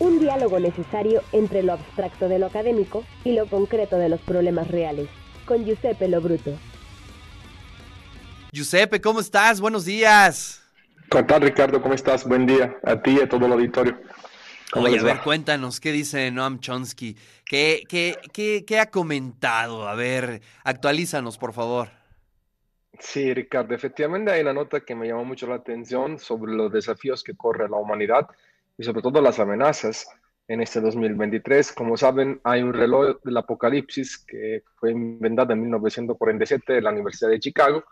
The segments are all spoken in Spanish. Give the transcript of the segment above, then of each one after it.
Un diálogo necesario entre lo abstracto de lo académico y lo concreto de los problemas reales. Con Giuseppe Lobruto. Giuseppe, ¿cómo estás? Buenos días. ¿Qué tal, Ricardo? ¿Cómo estás? Buen día a ti y a todo el auditorio. Oye, a ver, cuéntanos, ¿qué dice Noam Chomsky? ¿Qué, qué, qué, qué ha comentado? A ver, actualízanos, por favor. Sí, Ricardo, efectivamente hay una nota que me llamó mucho la atención sobre los desafíos que corre la humanidad y sobre todo las amenazas en este 2023. Como saben, hay un reloj del apocalipsis que fue inventado en 1947 en la Universidad de Chicago.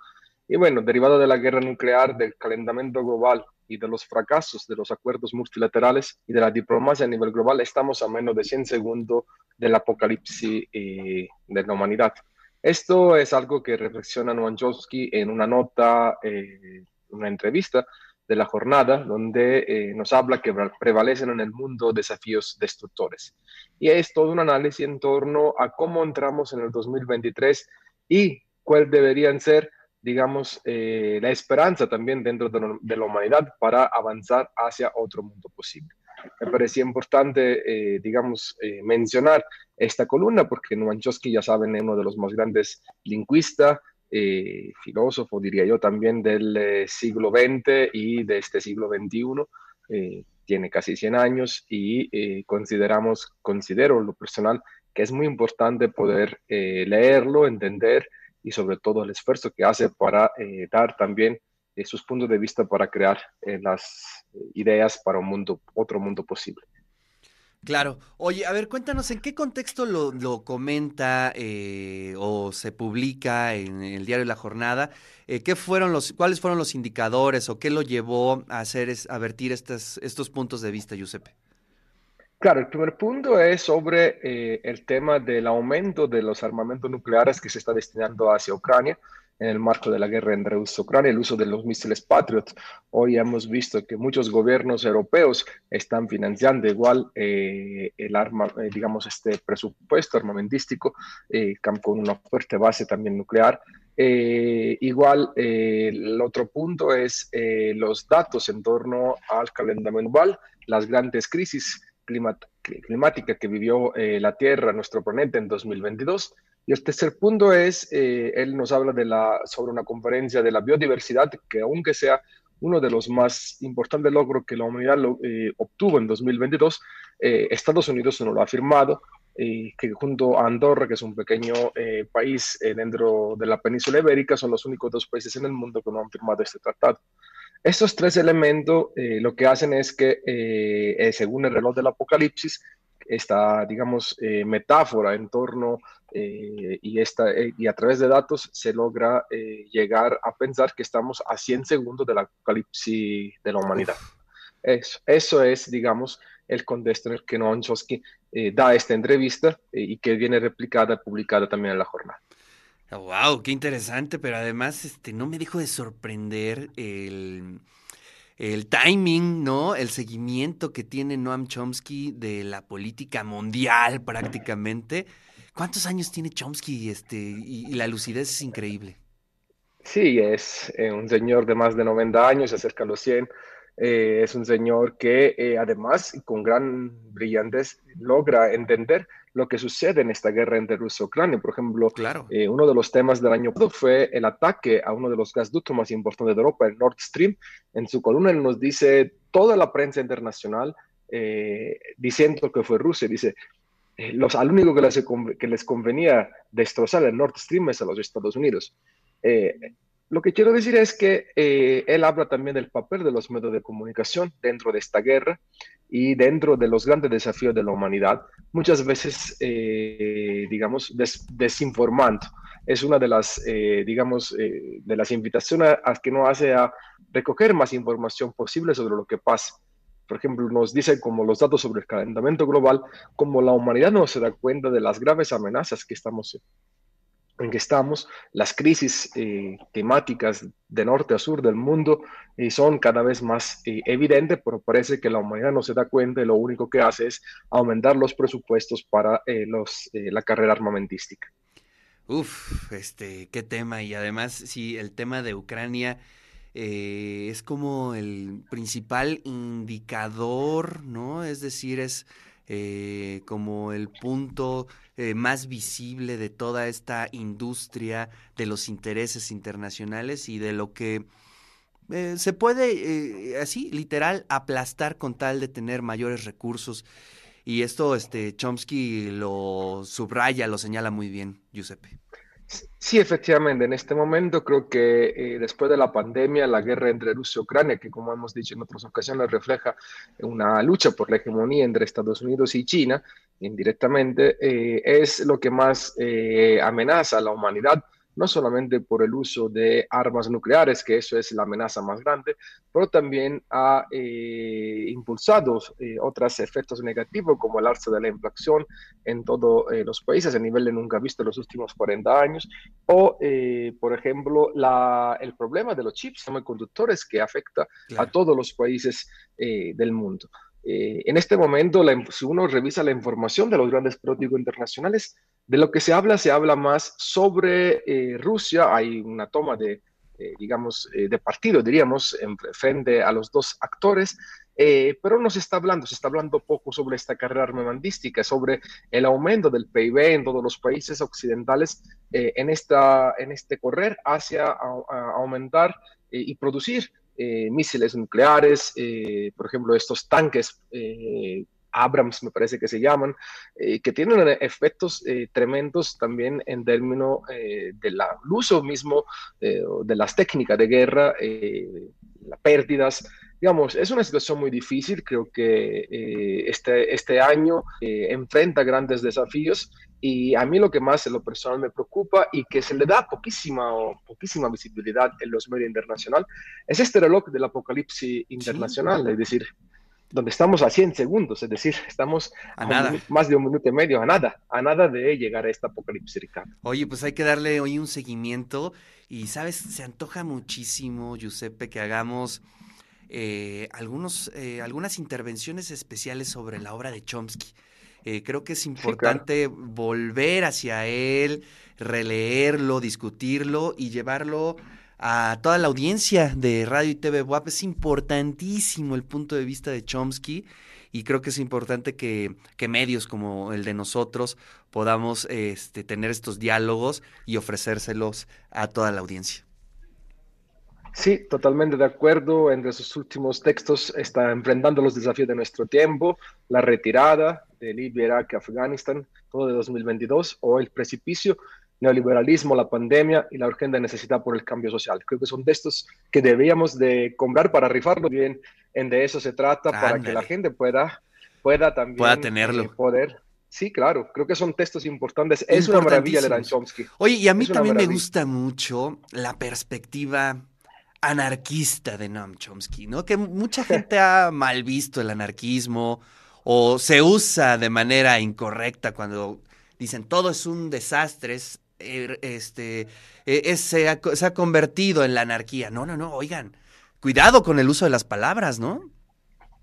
Y bueno, derivado de la guerra nuclear, del calentamiento global y de los fracasos de los acuerdos multilaterales y de la diplomacia a nivel global, estamos a menos de 100 segundos del apocalipsis eh, de la humanidad. Esto es algo que reflexiona Noam Chomsky en una nota, eh, una entrevista de la jornada, donde eh, nos habla que prevalecen en el mundo desafíos destructores. Y es todo un análisis en torno a cómo entramos en el 2023 y cuáles deberían ser, digamos, eh, la esperanza también dentro de, la humanidad para avanzar hacia otro mundo posible. Me parecía importante, eh, digamos, mencionar esta columna porque Noam Chomsky, ya saben, es uno de los más grandes lingüistas, eh, filósofo, diría yo, también del eh, siglo XX y de este siglo XXI. Eh, tiene casi 100 años y consideramos, considero lo personal, que es muy importante poder leerlo, entender y sobre todo el esfuerzo que hace para dar también sus puntos de vista para crear las ideas para un mundo, otro mundo posible. Claro. Oye, a ver, cuéntanos, ¿en qué contexto lo, comenta eh, o se publica en el diario La Jornada? Eh, ¿qué fueron los, ¿Cuáles fueron los indicadores o qué lo llevó a hacer, a vertir estos, estos puntos de vista, Giuseppe? Claro, el primer punto es sobre eh, el tema del aumento de los armamentos nucleares que se está destinando hacia Ucrania en el marco de la guerra entre Rusia y Ucrania, el uso de los misiles Patriot. Hoy hemos visto que muchos gobiernos europeos están financiando igual eh, el arma, eh, digamos, este presupuesto armamentístico eh, con una fuerte base también nuclear. igual, el otro punto es los datos en torno al calentamiento global, las grandes crisis climáticas que vivió la Tierra, nuestro planeta en 2022 y el tercer punto es, eh, él nos habla sobre una conferencia de la biodiversidad, que aunque sea uno de los más importantes logros que la humanidad eh, obtuvo en 2022, eh, Estados Unidos no lo ha firmado, que junto a Andorra, que es un pequeño país dentro de la península ibérica, son los únicos dos países en el mundo que no han firmado este tratado. Estos tres elementos lo que hacen es que, según el reloj del apocalipsis, esta, digamos, eh, metáfora en torno eh, y, esta, eh, y a través de datos se logra llegar a pensar que estamos a 100 segundos del apocalipsis de la humanidad. Eso, eso es, digamos, el contexto en el que Noam Chomsky da esta entrevista y que viene replicada y publicada también en la jornada. Wow, qué interesante, pero además este, no me dejo de sorprender el el timing, ¿no? El seguimiento que tiene Noam Chomsky de la política mundial prácticamente. ¿Cuántos años tiene Chomsky este, y, la lucidez es increíble? Sí, es eh, un señor de más de 90 años, se acerca a los 100. Eh, es un señor que eh, además con gran brillantez logra entender lo que sucede en esta guerra entre Rusia y Ucrania. Por ejemplo, claro. Eh, uno de los temas del año pasado fue el ataque a uno de los gasductos más importantes de Europa, el Nord Stream. En su columna nos dice toda la prensa internacional diciendo que fue Rusia. Dice, los, al único que les, que les convenía destrozar el Nord Stream es a los Estados Unidos. Lo que quiero decir es que él habla también del papel de los medios de comunicación dentro de esta guerra y dentro de los grandes desafíos de la humanidad, muchas veces, eh, digamos, desinformando. Es una de las, eh, digamos, eh, de las invitaciones a, que nos hace a recoger más información posible sobre lo que pasa. Por ejemplo, nos dice como los datos sobre el calentamiento global, como la humanidad no se da cuenta de las graves amenazas que estamos en que estamos, las crisis eh, temáticas de norte a sur del mundo eh, son cada vez más eh, evidentes, pero parece que la humanidad no se da cuenta y lo único que hace es aumentar los presupuestos para los, la carrera armamentística. Uf, este, qué tema. Y además, sí, el tema de Ucrania eh, es como el principal indicador, ¿no? Es decir, es eh, como el punto eh, más visible de toda esta industria de los intereses internacionales y de lo que se puede, así, literal, aplastar con tal de tener mayores recursos. Y esto, este, Chomsky lo subraya, lo señala muy bien, Giuseppe. Sí, efectivamente, en este momento creo que eh, después de la pandemia, la guerra entre Rusia y Ucrania, que como hemos dicho en otras ocasiones refleja una lucha por la hegemonía entre Estados Unidos y China, indirectamente, eh, es lo que más eh, amenaza a la humanidad no solamente por el uso de armas nucleares, que eso es la amenaza más grande, pero también ha eh, impulsado eh, otros efectos negativos como el alza de la inflación en todos eh, los países a nivel de nunca visto en los últimos 40 años, o por ejemplo el problema de los chips semiconductores que afecta a todos los países del mundo. en este momento, si uno revisa la información de los grandes productos internacionales, de lo que se habla, se habla más sobre eh, Rusia. Hay una toma de, eh, digamos, eh, de partido, diríamos, en frente a los dos actores, pero no se está hablando, se está hablando poco sobre esta carrera armamentística, sobre el aumento del PIB en todos los países occidentales en, esta, en este correr hacia aumentar y producir misiles nucleares, por ejemplo, estos tanques Abrams, me parece que se llaman, eh, que tienen efectos eh, tremendos también en términos eh, del uso mismo de las técnicas de guerra, las pérdidas. Digamos, es una situación muy difícil, creo que este, este año enfrenta grandes desafíos y a mí lo que más en lo personal me preocupa y que se le da poquísima, poquísima visibilidad en los medios internacionales es este reloj del apocalipsis internacional, es decir, donde estamos a 100 segundos, es decir, estamos a, nada. más de un minuto y medio, a nada, a nada de llegar a esta apocalipsis, Ricardo. Oye, pues hay que darle hoy un seguimiento y, ¿sabes? Se antoja muchísimo, Giuseppe, que hagamos eh, algunos, eh, algunas intervenciones especiales sobre la obra de Chomsky. Eh, creo que es importante volver hacia él, releerlo, discutirlo y llevarlo a toda la audiencia de Radio y TV WAP. Es importantísimo el punto de vista de Chomsky y creo que es importante que, medios como el de nosotros podamos este, tener estos diálogos y ofrecérselos a toda la audiencia. Sí, totalmente de acuerdo. Entre sus últimos textos está enfrentando los desafíos de nuestro tiempo, la retirada de Libia, Irak, Afganistán, todo de 2022, o el precipicio neoliberalismo, la pandemia y la urgente necesidad por el cambio social. Creo que son textos que deberíamos de comprar para rifarlo bien. En de eso se trata, para que la gente pueda, pueda también pueda tenerlo. Eh, poder. Sí, claro, creo que son textos importantes. Es una maravilla leer Chomsky. Oye, y a mí también me gusta mucho la perspectiva anarquista de Noam Chomsky, ¿no? Que mucha gente ha mal visto el anarquismo o se usa de manera incorrecta cuando dicen todo es un desastre, Er, este, e, se, ha, convertido en la anarquía. No, no, no, oigan, cuidado con el uso de las palabras, ¿no?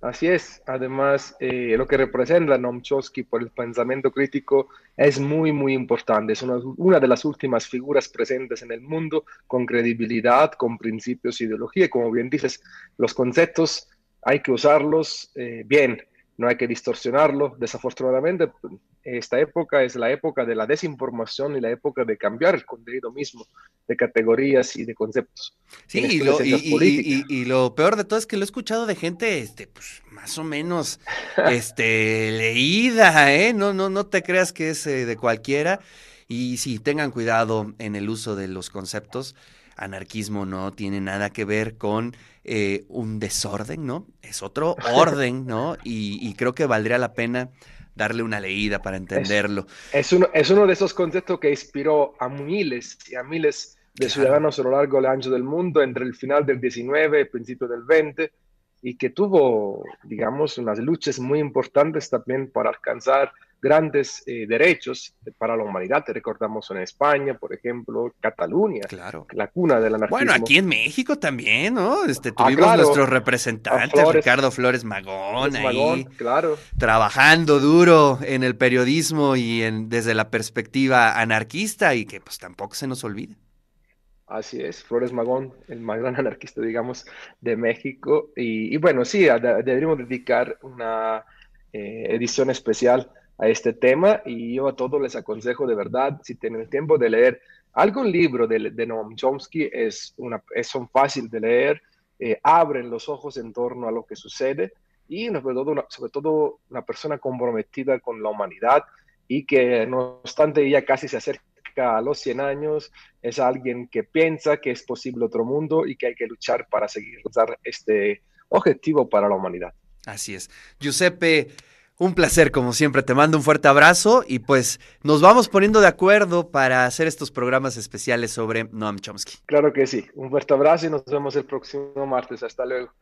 Así es. Además, eh, lo que representa Noam Chomsky por el pensamiento crítico es muy, muy importante. Es una, de las últimas figuras presentes en el mundo con credibilidad, con principios, ideología. Como bien dices, los conceptos hay que usarlos eh, bien no hay que distorsionarlo. Desafortunadamente, esta época es la época de la desinformación y la época de cambiar el contenido mismo de categorías y de conceptos. Sí, y lo, y, lo, peor de todo es que lo he escuchado de gente, este, pues, más o menos, este, leída, ¿eh? No, no, no te creas que es eh, de cualquiera. Y sí, tengan cuidado en el uso de los conceptos anarquismo no tiene nada que ver con eh, un desorden, ¿no? Es otro orden, ¿no? Y, creo que valdría la pena darle una leída para entenderlo. Es, uno, es uno de esos conceptos que inspiró a miles y a miles de ciudadanos a lo largo del ancho del mundo entre el final del 19 y el principio del 20 y que tuvo, digamos, unas luchas muy importantes también para alcanzar grandes eh, derechos para la humanidad. Te recordamos en España, por ejemplo, Cataluña, claro. la cuna del anarquismo. Bueno, aquí en México también, ¿no? Este, ah, tuvimos nuestros representantes, Ricardo Flores Magón, ahí, claro. trabajando duro en el periodismo y en, desde la perspectiva anarquista y que pues tampoco se nos olvide. Así es, Flores Magón, el más gran anarquista, digamos, de México. Y, bueno, sí, deberíamos dedicar una eh, edición especial a este tema y yo a todos les aconsejo de verdad, si tienen tiempo de leer algún libro de, de Noam Chomsky, es una, es, son fácil de leer, eh, abren los ojos en torno a lo que sucede y sobre todo, una, sobre todo una persona comprometida con la humanidad y que no obstante ella casi se acerca a los 100 años, es alguien que piensa que es posible otro mundo y que hay que luchar para seguir dar este objetivo para la humanidad. Así es. Giuseppe, un placer como siempre. Te mando un fuerte abrazo y pues nos vamos poniendo de acuerdo para hacer estos programas especiales sobre Noam Chomsky. Claro que sí. Un fuerte abrazo y nos vemos el próximo martes. Hasta luego.